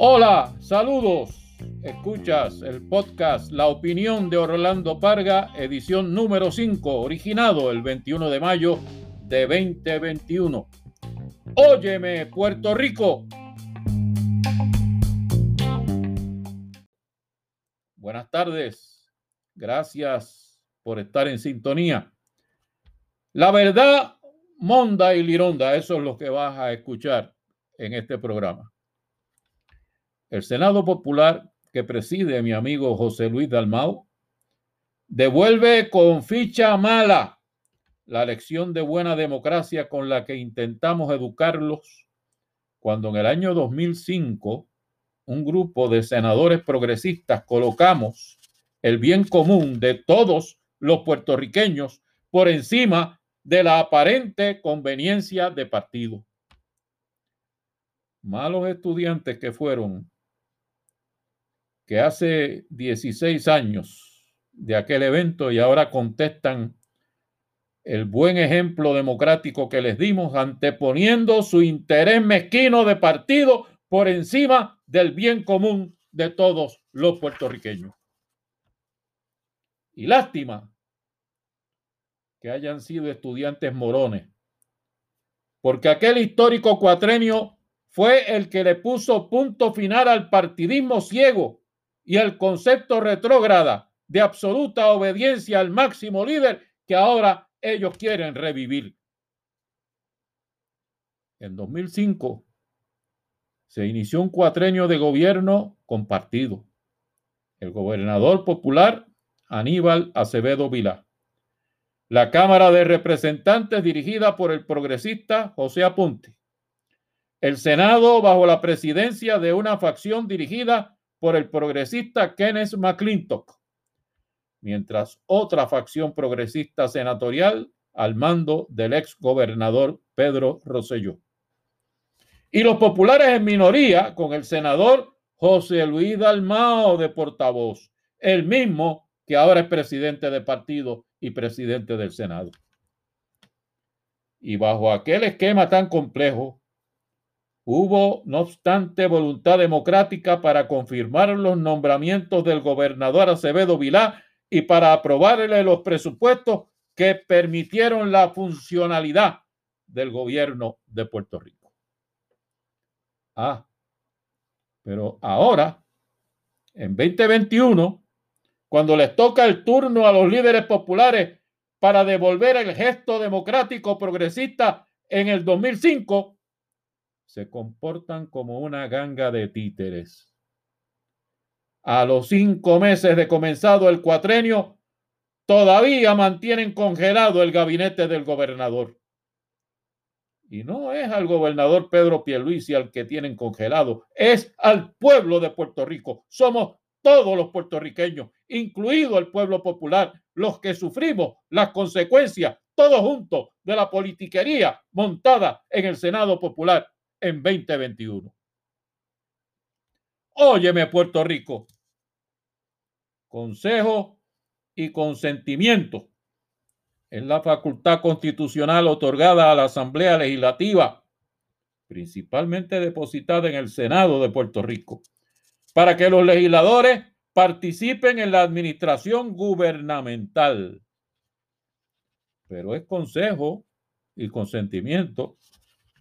Hola, saludos. Escuchas el podcast La opinión de Orlando Parga, edición número 5, originado el 21 de mayo de 2021. Óyeme, Puerto Rico. Buenas tardes. Gracias por estar en sintonía. La verdad, Monda y Lironda, eso es lo que vas a escuchar en este programa. El Senado Popular que preside mi amigo José Luis Dalmau devuelve con ficha mala la lección de buena democracia con la que intentamos educarlos cuando en el año 2005 un grupo de senadores progresistas colocamos el bien común de todos los puertorriqueños por encima de la aparente conveniencia de partido. Malos estudiantes que fueron que hace 16 años de aquel evento y ahora contestan el buen ejemplo democrático que les dimos anteponiendo su interés mezquino de partido por encima del bien común de todos los puertorriqueños. Y lástima que hayan sido estudiantes morones, porque aquel histórico cuatrenio fue el que le puso punto final al partidismo ciego y el concepto retrógrada de absoluta obediencia al máximo líder que ahora ellos quieren revivir. En 2005 se inició un cuatrenio de gobierno compartido. El gobernador popular Aníbal Acevedo Vilá. La Cámara de Representantes dirigida por el progresista José Apunte. El Senado bajo la presidencia de una facción dirigida por el progresista Kenneth McClintock, mientras otra facción progresista senatorial al mando del ex gobernador Pedro Rosselló. Y los populares en minoría con el senador José Luis Dalmao de portavoz, el mismo que ahora es presidente de partido y presidente del Senado. Y bajo aquel esquema tan complejo, Hubo, no obstante, voluntad democrática para confirmar los nombramientos del gobernador Acevedo Vilá y para aprobarle los presupuestos que permitieron la funcionalidad del gobierno de Puerto Rico. Ah, pero ahora, en 2021, cuando les toca el turno a los líderes populares para devolver el gesto democrático progresista en el 2005, se comportan como una ganga de títeres. A los cinco meses de comenzado el cuatrenio, todavía mantienen congelado el gabinete del gobernador. Y no es al gobernador Pedro Pierluisi al que tienen congelado, es al pueblo de Puerto Rico. Somos todos los puertorriqueños, incluido el pueblo popular, los que sufrimos las consecuencias, todos juntos, de la politiquería montada en el Senado Popular en 2021. Óyeme, Puerto Rico. Consejo y consentimiento es la facultad constitucional otorgada a la Asamblea Legislativa, principalmente depositada en el Senado de Puerto Rico, para que los legisladores participen en la administración gubernamental. Pero es consejo y consentimiento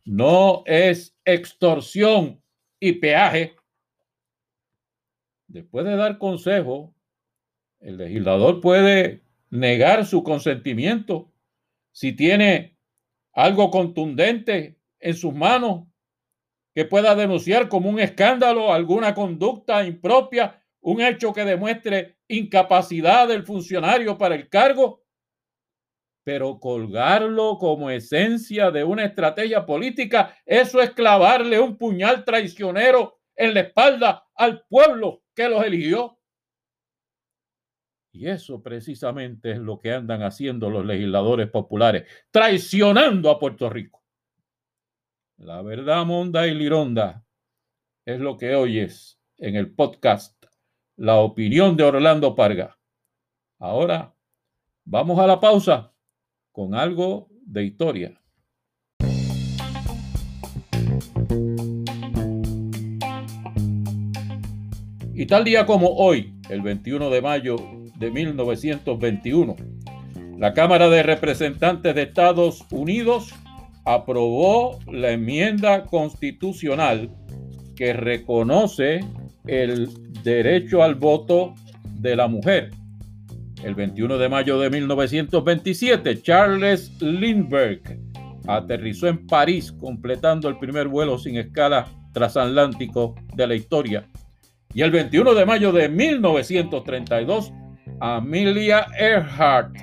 no es extorsión y peaje. Después de dar consejo, el legislador puede negar su consentimiento si tiene algo contundente en sus manos que pueda denunciar como un escándalo, alguna conducta impropia, un hecho que demuestre incapacidad del funcionario para el cargo pero colgarlo como esencia de una estrategia política, eso es clavarle un puñal traicionero en la espalda al pueblo que los eligió. Y eso precisamente es lo que andan haciendo los legisladores populares, traicionando a Puerto Rico. La verdad, Monda y Lironda, es lo que oyes en el podcast La opinión de Orlando Parga. Ahora, vamos a la pausa con algo de historia. Y tal día como hoy, el 21 de mayo de 1921, la Cámara de Representantes de Estados Unidos aprobó la enmienda constitucional que reconoce el derecho al voto de la mujer. El 21 de mayo de 1927, Charles Lindbergh aterrizó en París completando el primer vuelo sin escala transatlántico de la historia. Y el 21 de mayo de 1932, Amelia Earhart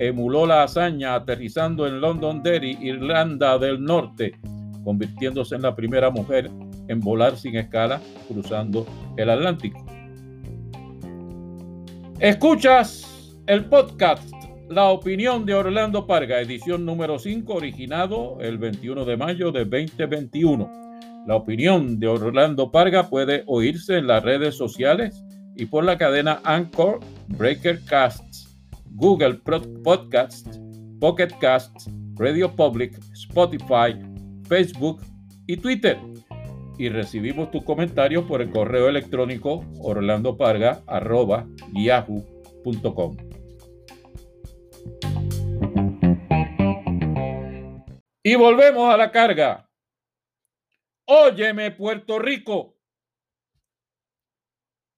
emuló la hazaña aterrizando en Londonderry, Irlanda del Norte, convirtiéndose en la primera mujer en volar sin escala cruzando el Atlántico. Escuchas el podcast La opinión de Orlando Parga, edición número 5, originado el 21 de mayo de 2021. La opinión de Orlando Parga puede oírse en las redes sociales y por la cadena Anchor, Breaker Casts, Google Podcasts, Pocket Casts, Radio Public, Spotify, Facebook y Twitter y recibimos tus comentarios por el correo electrónico orlandoparga.yahoo.com. Y volvemos a la carga. Óyeme, Puerto Rico.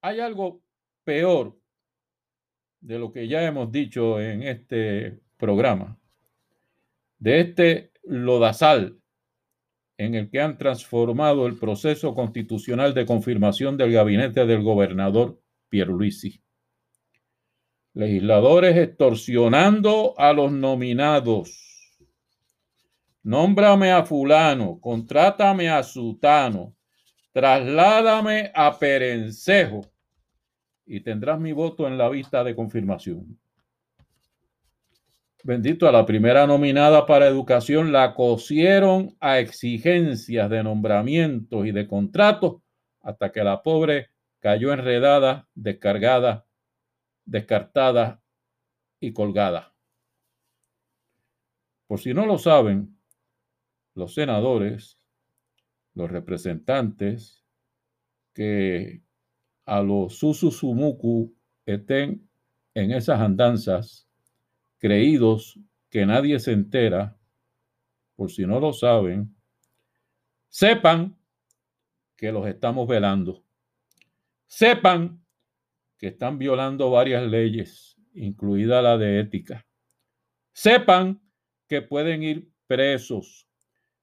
Hay algo peor de lo que ya hemos dicho en este programa, de este lodazal en el que han transformado el proceso constitucional de confirmación del gabinete del gobernador Pierluisi. Legisladores extorsionando a los nominados. Nómbrame a fulano, contrátame a sutano, trasládame a Perencejo y tendrás mi voto en la vista de confirmación. Bendito, a la primera nominada para educación la cosieron a exigencias de nombramientos y de contratos hasta que la pobre cayó enredada, descargada, descartada y colgada. Por si no lo saben, los senadores, los representantes que a los Susuzumuku estén en esas andanzas creídos que nadie se entera, por si no lo saben, sepan que los estamos velando. Sepan que están violando varias leyes, incluida la de ética. Sepan que pueden ir presos.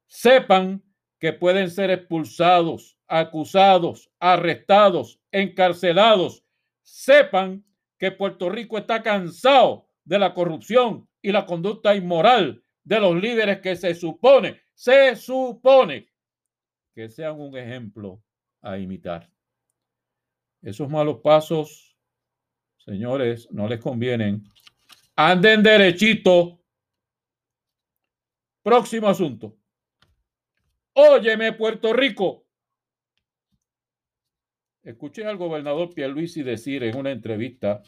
Sepan que pueden ser expulsados, acusados, arrestados, encarcelados. Sepan que Puerto Rico está cansado de la corrupción y la conducta inmoral de los líderes que se supone, se supone que sean un ejemplo a imitar. Esos malos pasos, señores, no les convienen. Anden derechito. Próximo asunto. Óyeme, Puerto Rico. Escuché al gobernador Pierluisi decir en una entrevista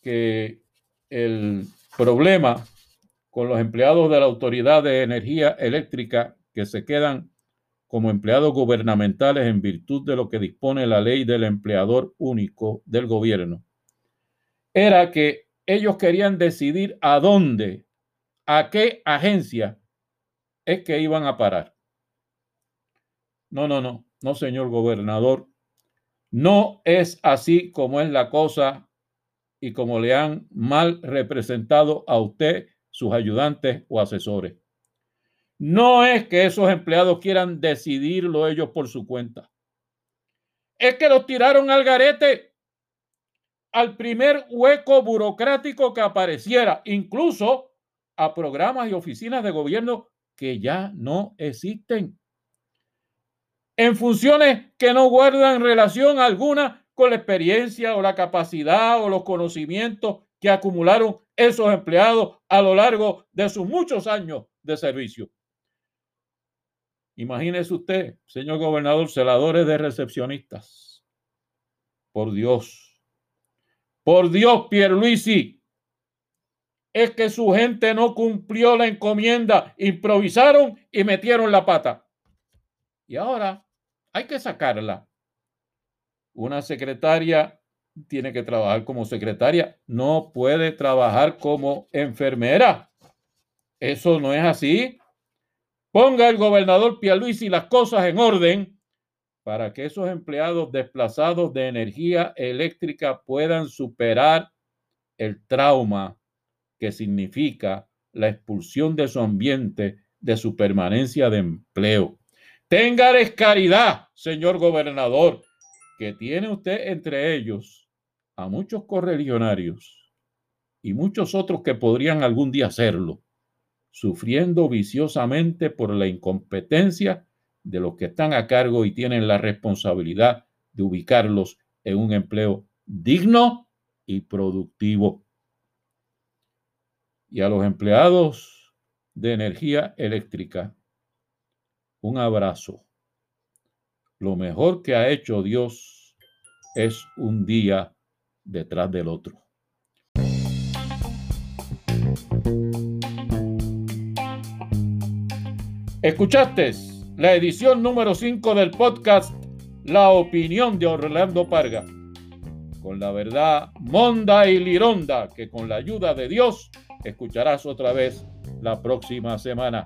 que el problema con los empleados de la Autoridad de Energía Eléctrica que se quedan como empleados gubernamentales en virtud de lo que dispone la ley del empleador único del gobierno, era que ellos querían decidir a dónde, a qué agencia es que iban a parar. No, no, no, no, señor gobernador. No es así como es la cosa y como le han mal representado a usted, sus ayudantes o asesores. No es que esos empleados quieran decidirlo ellos por su cuenta. Es que los tiraron al garete, al primer hueco burocrático que apareciera, incluso a programas y oficinas de gobierno que ya no existen. En funciones que no guardan relación alguna con la experiencia o la capacidad o los conocimientos que acumularon esos empleados a lo largo de sus muchos años de servicio. Imagínese usted, señor gobernador, celadores de recepcionistas. Por Dios. Por Dios, Pierluisi. es que su gente no cumplió la encomienda, improvisaron y metieron la pata. Y ahora hay que sacarla. Una secretaria tiene que trabajar como secretaria, no puede trabajar como enfermera. Eso no es así. Ponga el gobernador Pierluisi las cosas en orden para que esos empleados desplazados de energía eléctrica puedan superar el trauma que significa la expulsión de su ambiente, de su permanencia de empleo. Téngales caridad, señor gobernador, que tiene usted entre ellos a muchos correligionarios y muchos otros que podrían algún día hacerlo, sufriendo viciosamente por la incompetencia de los que están a cargo y tienen la responsabilidad de ubicarlos en un empleo digno y productivo. Y a los empleados de energía eléctrica, un abrazo. Lo mejor que ha hecho Dios es un día detrás del otro. Escuchaste la edición número 5 del podcast La opinión de Orlando Parga. Con la verdad monda y lironda que con la ayuda de Dios escucharás otra vez la próxima semana.